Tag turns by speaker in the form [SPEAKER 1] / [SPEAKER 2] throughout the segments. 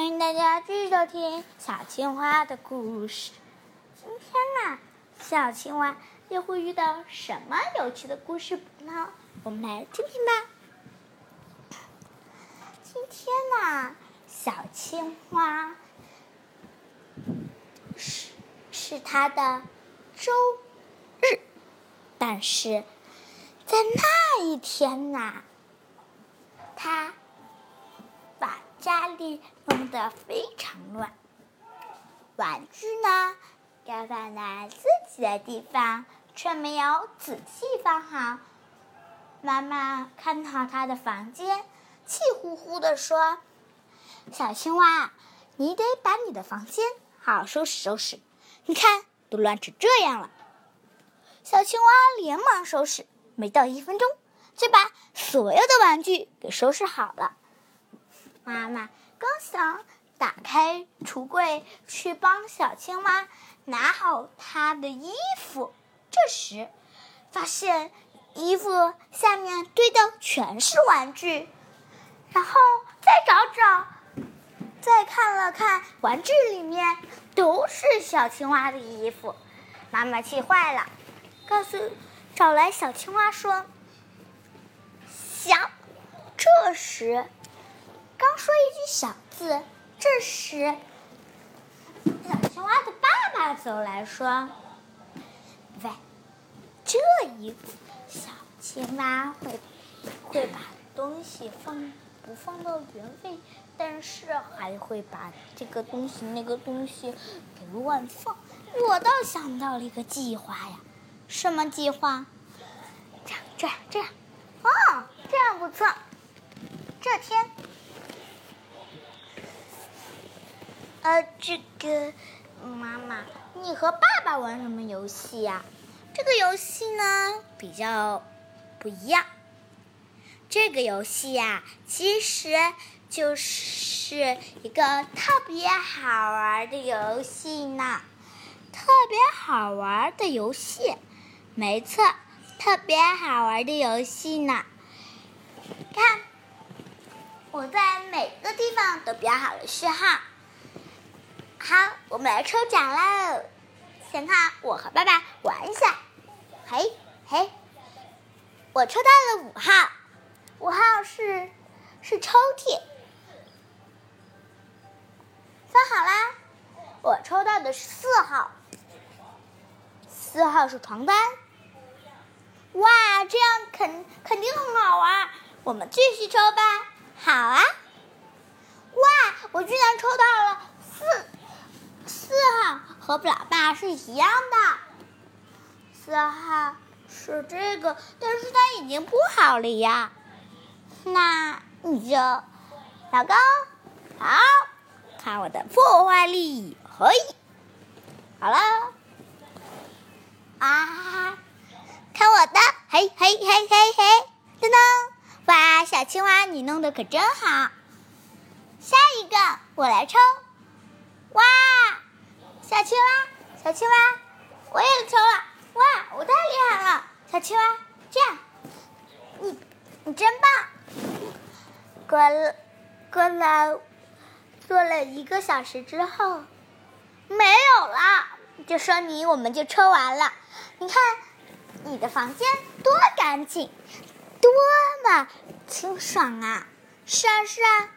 [SPEAKER 1] 欢迎大家继续收听小青蛙的故事。今天呢，小青蛙又会遇到什么有趣的故事呢？我们来听听吧。今天呢，小青蛙是是它的周日，但是在那一天呐，它。家里弄得非常乱，玩具呢该放在自己的地方，却没有仔细放好。妈妈看到他的房间，气呼呼地说：“小青蛙，你得把你的房间好好收拾收拾，你看都乱成这样了。”小青蛙连忙收拾，没到一分钟，就把所有的玩具给收拾好了。妈妈刚想打开橱柜去帮小青蛙拿好它的衣服，这时发现衣服下面堆的全是玩具，然后再找找，再看了看玩具里面都是小青蛙的衣服，妈妈气坏了，告诉找来小青蛙说：“想。”这时。刚说一句小字，这时小青蛙的爸爸走来说：“喂，这衣服小青蛙会会把东西放不放到原位，但是还会把这个东西那个东西给乱放。我倒想到了一个计划呀，什么计划？这样这样这样，哦，这样不错。这天。”呃，这个妈妈，你和爸爸玩什么游戏呀？这个游戏呢比较不一样。这个游戏呀，其实就是一个特别好玩的游戏呢。特别好玩的游戏，没错，特别好玩的游戏呢。看，我在每个地方都标好了序号。好，我们来抽奖喽！先看我和爸爸玩一下。嘿，嘿，我抽到了五号，五号是是抽屉。放好啦，我抽到的是四号，四号是床单。哇，这样肯肯定很好玩，我们继续抽吧。好啊！哇，我居然抽到了四。四号和老爸是一样的，四号是这个，但是它已经不好了呀。那你就，老公，好，看我的破坏力，可以，好了，啊，看我的，嘿嘿嘿嘿嘿，噔噔，哇，小青蛙你弄得可真好，下一个我来抽，哇。小青蛙，小青蛙，我也抽了！哇，我太厉害了！小青蛙，这样，你你真棒！过了过了，做了一个小时之后，没有了，就说你我们就抽完了。你看，你的房间多干净，多么清爽啊！是啊是啊，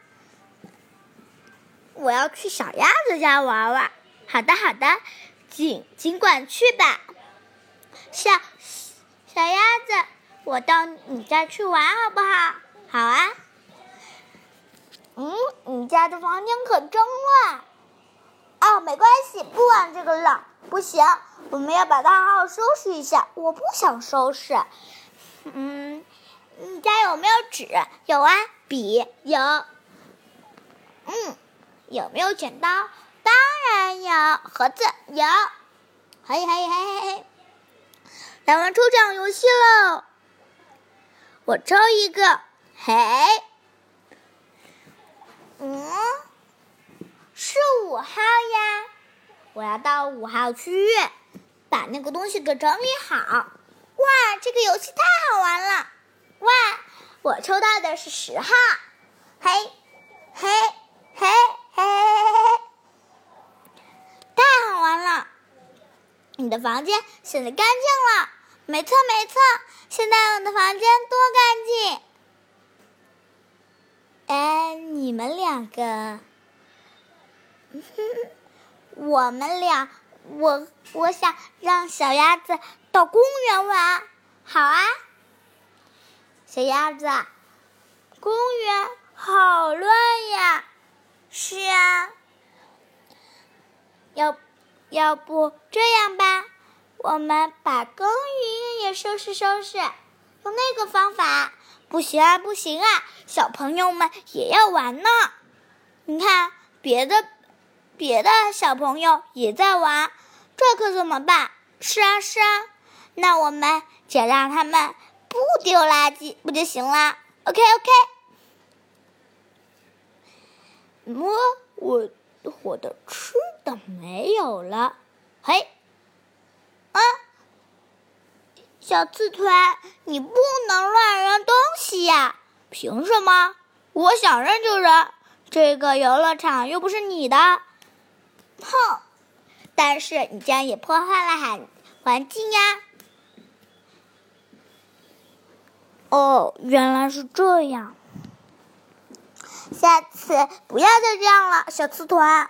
[SPEAKER 1] 我要去小鸭子家玩玩。好的，好的，尽尽管去吧，小小鸭子，我到你家去玩好不好？好啊。嗯，你家的房间可真乱。哦，没关系，不玩这个了。不行，我们要把它好好收拾一下。我不想收拾。嗯，你家有没有纸？有啊，笔有。嗯，有没有剪刀？当然有盒子有，嘿嘿嘿嘿嘿，来玩抽奖游戏喽！我抽一个，嘿，嗯，是五号呀！我要到五号区域，把那个东西给整理好。哇，这个游戏太好玩了！哇，我抽到的是十号，嘿，嘿，嘿，你。的房间显得干净了。没错，没错，现在我的房间多干净。哎，你们两个，我们俩，我我想让小鸭子到公园玩。好啊，小鸭子，公园好乱呀。是啊，要要不这样吧？我们把公园也收拾收拾，用那个方法不行啊，不行啊！小朋友们也要玩呢。你看，别的别的小朋友也在玩，这可怎么办？是啊，是啊，那我们就让他们不丢垃圾，不就行了？OK，OK。摸我，我的吃的没有了，嘿。啊，小刺团，你不能乱扔东西呀！凭什么？我想扔就扔，这个游乐场又不是你的。哼！但是你这样也破坏了环环境呀。哦，原来是这样。下次不要再这样了，小刺团。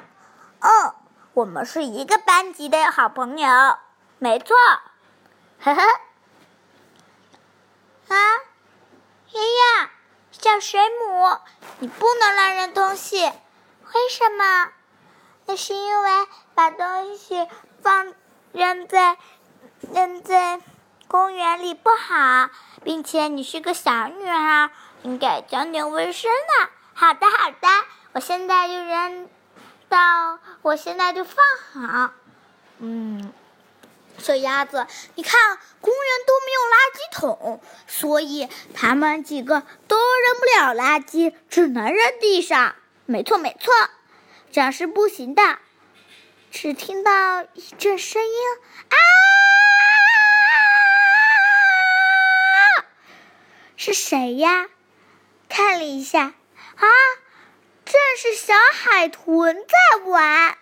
[SPEAKER 1] 嗯，我们是一个班级的好朋友。没错，呵呵。啊，爷爷，小水母，你不能乱扔东西，为什么？那是因为把东西放扔在扔在公园里不好，并且你是个小女孩，应该讲点卫生的。好的，好的，我现在就扔到，我现在就放好。嗯。小鸭子，你看，公园都没有垃圾桶，所以他们几个都扔不了垃圾，只能扔地上。没错，没错，这样是不行的。只听到一阵声音，啊！是谁呀？看了一下，啊，这是小海豚在玩。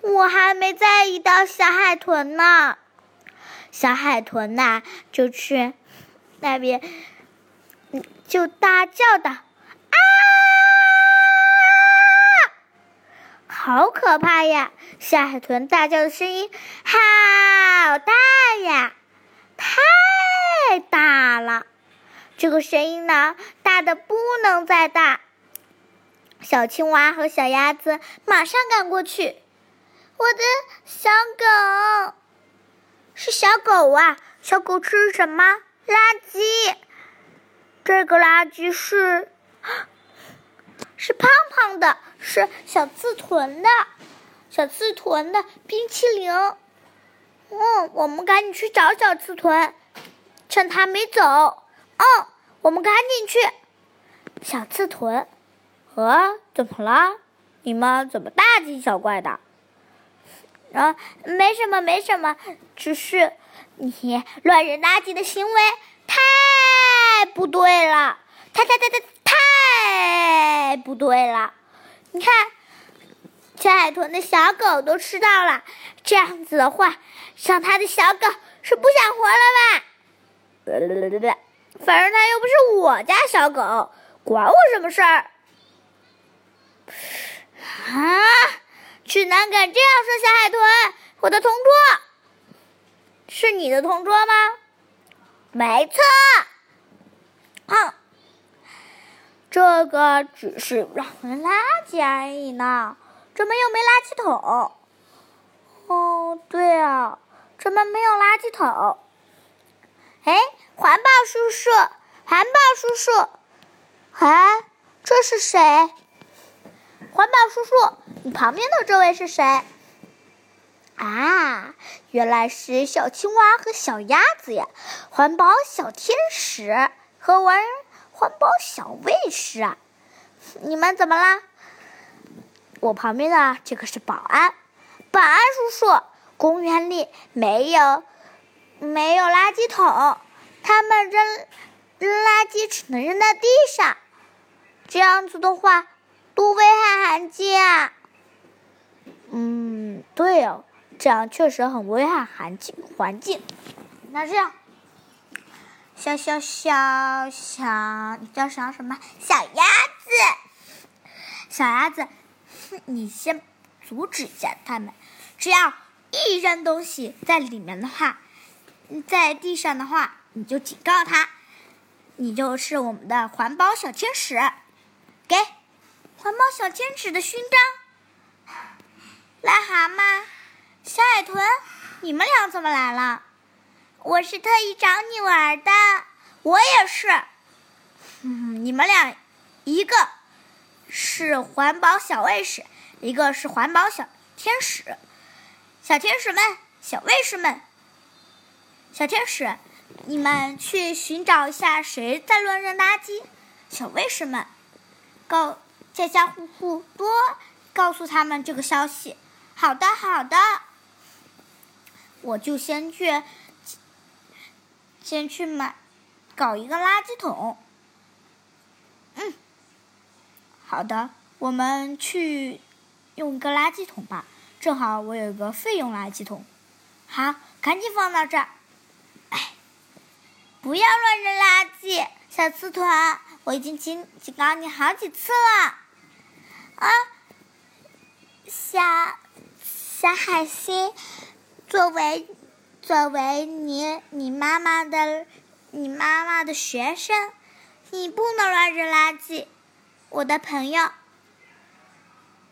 [SPEAKER 1] 我还没在意到小海豚呢，小海豚呐，就去那边，就大叫道：“啊，好可怕呀！”小海豚大叫的声音好大呀，太大了，这个声音呢，大的不能再大。小青蛙和小鸭子马上赶过去。我的小狗是小狗啊！小狗吃什么垃圾？这个垃圾是是胖胖的，是小刺豚的，小刺豚的冰淇淋。嗯，我们赶紧去找小刺豚，趁它没走。嗯，我们赶紧去。小刺豚，呃，怎么了？你们怎么大惊小怪的？啊，没什么，没什么，只是你乱扔垃圾的行为太不对了，太太太太太不对了。你看，小海豚的小狗都吃到了，这样子的话，像他的小狗是不想活了吧？反正它又不是我家小狗，管我什么事儿？啊！只能敢这样说，小海豚，我的同桌，是你的同桌吗？没错，嗯，这个只是乱扔垃圾而已呢，怎么又没垃圾桶？哦，对啊，怎么没有垃圾桶？环保叔叔，环保叔叔，哎，这是谁？环保叔叔。你旁边的这位是谁？啊，原来是小青蛙和小鸭子呀！环保小天使和玩环保小卫士啊！你们怎么啦？我旁边的这个是保安，保安叔叔，公园里没有没有垃圾桶，他们扔扔垃圾只能扔在地上，这样子的话多危害环境啊！嗯，对哦，这样确实很危害环境环境。那这样，小小小小，你叫小什么？小鸭子，小鸭子，你先阻止一下他们。只要一扔东西在里面的话，在地上的话，你就警告他，你就是我们的环保小天使，给环保小天使的勋章。癞蛤蟆、小海豚，你们俩怎么来了？我是特意找你玩的，我也是。嗯，你们俩，一个是环保小卫士，一个是环保小天使。小天使们，小卫士们，小天使，你们去寻找一下谁在乱扔垃圾。小卫士们，告家家户户多告诉他们这个消息。好的，好的，我就先去，先去买，搞一个垃圾桶。嗯，好的，我们去用个垃圾桶吧。正好我有个废用垃圾桶，好，赶紧放到这儿。不要乱扔垃圾，小刺团，我已经警警告你好几次了。啊，小小海星，作为作为你你妈妈的你妈妈的学生，你不能乱扔垃圾，我的朋友，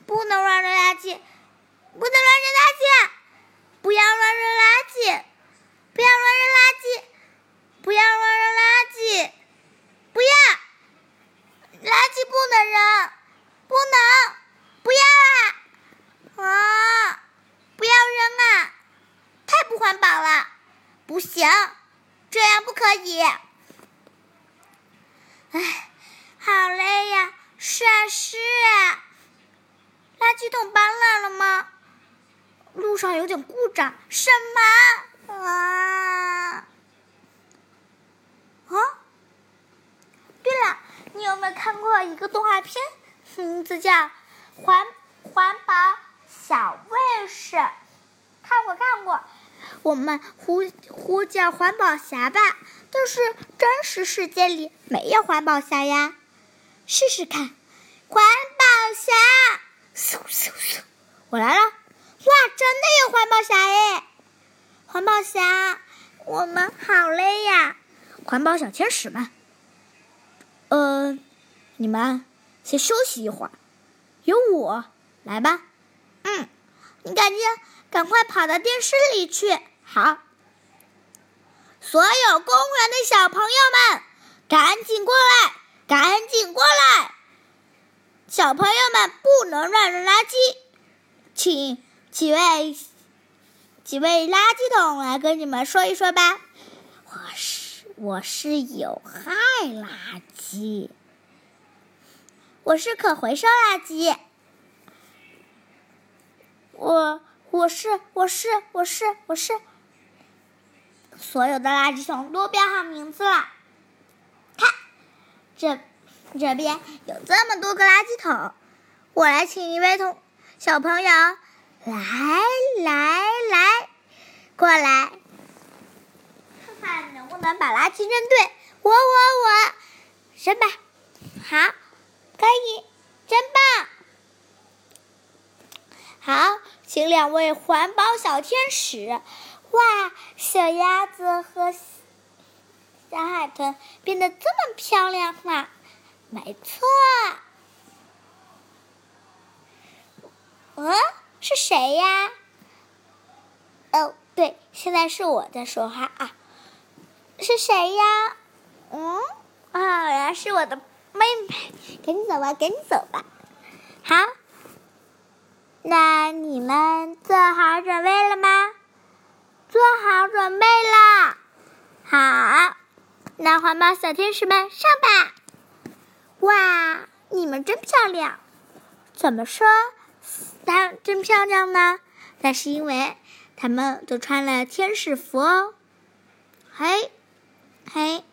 [SPEAKER 1] 不能乱扔垃圾。不能乱扔垃圾！不要乱扔垃圾！不要乱扔垃圾！不要乱扔垃圾！不要！垃圾不能扔！不能！不要啊！啊！不要扔啊！太不环保了！不行，这样不可以。唉，好累呀！是啊，是啊。垃圾桶搬来了吗？路上有点故障，什么啊？啊？对了，你有没有看过一个动画片？名字叫《环环保小卫士》。看过看过，我们呼呼叫环保侠吧。但是真实世界里没有环保侠呀，试试看，环保侠，嗖嗖嗖，我来了。哇，真的有环保侠耶！环保侠，我们好累呀！环保小天使们，呃，你们先休息一会儿，有我来吧。嗯，你赶紧赶快跑到电视里去。好，所有公园的小朋友们，赶紧过来，赶紧过来！小朋友们不能乱扔垃圾，请。几位，几位垃圾桶来跟你们说一说吧。我是我是有害垃圾，我是可回收垃圾。我我是我是我是我是，所有的垃圾桶都标好名字了。看，这这边有这么多个垃圾桶，我来请一位同小朋友。来来来，过来，看能不能把垃圾扔对。我我我，扔吧，好，可以，真棒。好，请两位环保小天使。哇，小鸭子和小海豚变得这么漂亮了，没错。嗯。是谁呀？哦，对，现在是我在说话啊。是谁呀？嗯，啊，原来是我的妹妹。赶紧走吧，赶紧走吧。好，那你们做好准备了吗？做好准备了。好，那环保小天使们上吧。哇，你们真漂亮。怎么说？她真漂亮呢，那是因为他们都穿了天使服哦。嘿，嘿，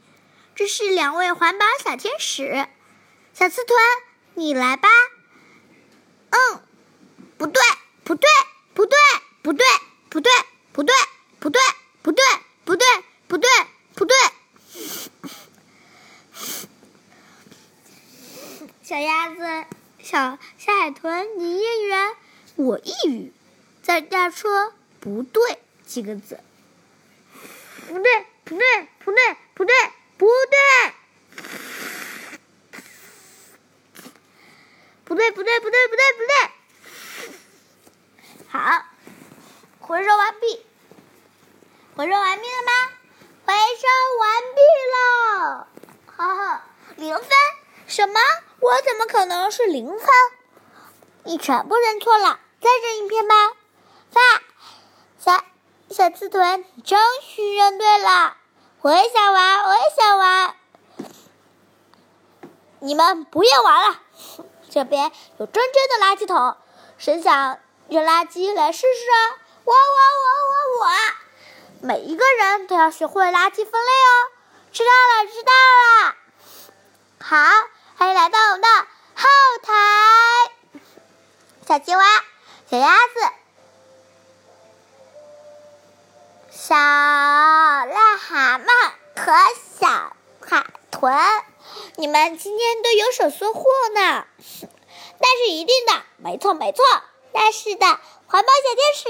[SPEAKER 1] 这是两位环保小天使，小刺豚，你来吧。嗯，不对，不对，不对，不对，不对，不对，不对，不对，不对，不对。不对小鸭子，小小海豚，你一言我一语，在这说“不对”几个字。不对，不对，不对，不对，不对。不对，不对，不对，不对，不对。好，回收完毕。回收完毕了吗？回收完毕了。哈哈，零分？什么？我怎么可能是零分？你全部认错了，再认一遍吧。发，小小刺豚，你终于认对了。我也想玩，我也想玩。你们不要玩了。这边有真正的垃圾桶，谁想扔垃圾来试试啊？我我我我我！每一个人都要学会垃圾分类哦。知道了，知道了。好，欢迎来到我们的后台。小青蛙、小鸭子、小癞蛤蟆和小海豚。你们今天都有所收获呢，那是一定的，没错没错，那是的，环保小天使，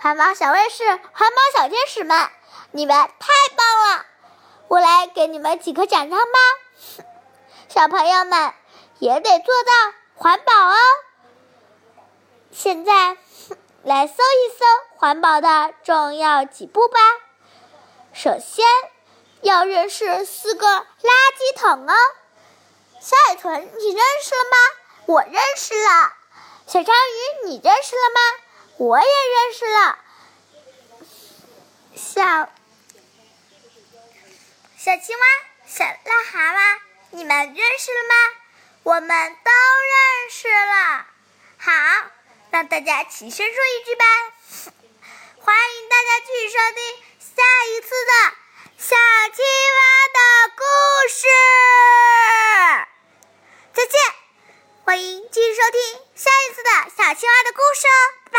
[SPEAKER 1] 环保小卫士，环保小天使们，你们太棒了！我来给你们几颗奖章吧，小朋友们也得做到环保哦。现在来搜一搜环保的重要几步吧，首先。要认识四个垃圾桶哦，小海豚，你认识了吗？我认识了。小章鱼，你认识了吗？我也认识了。小小青蛙、小癞蛤蟆，你们认识了吗？我们都认识了。好，让大家齐声说一句吧，欢迎大家继续收听下一次的小青蛙的故事。再见，欢迎继续收听下一次的小青蛙的故事哦。拜。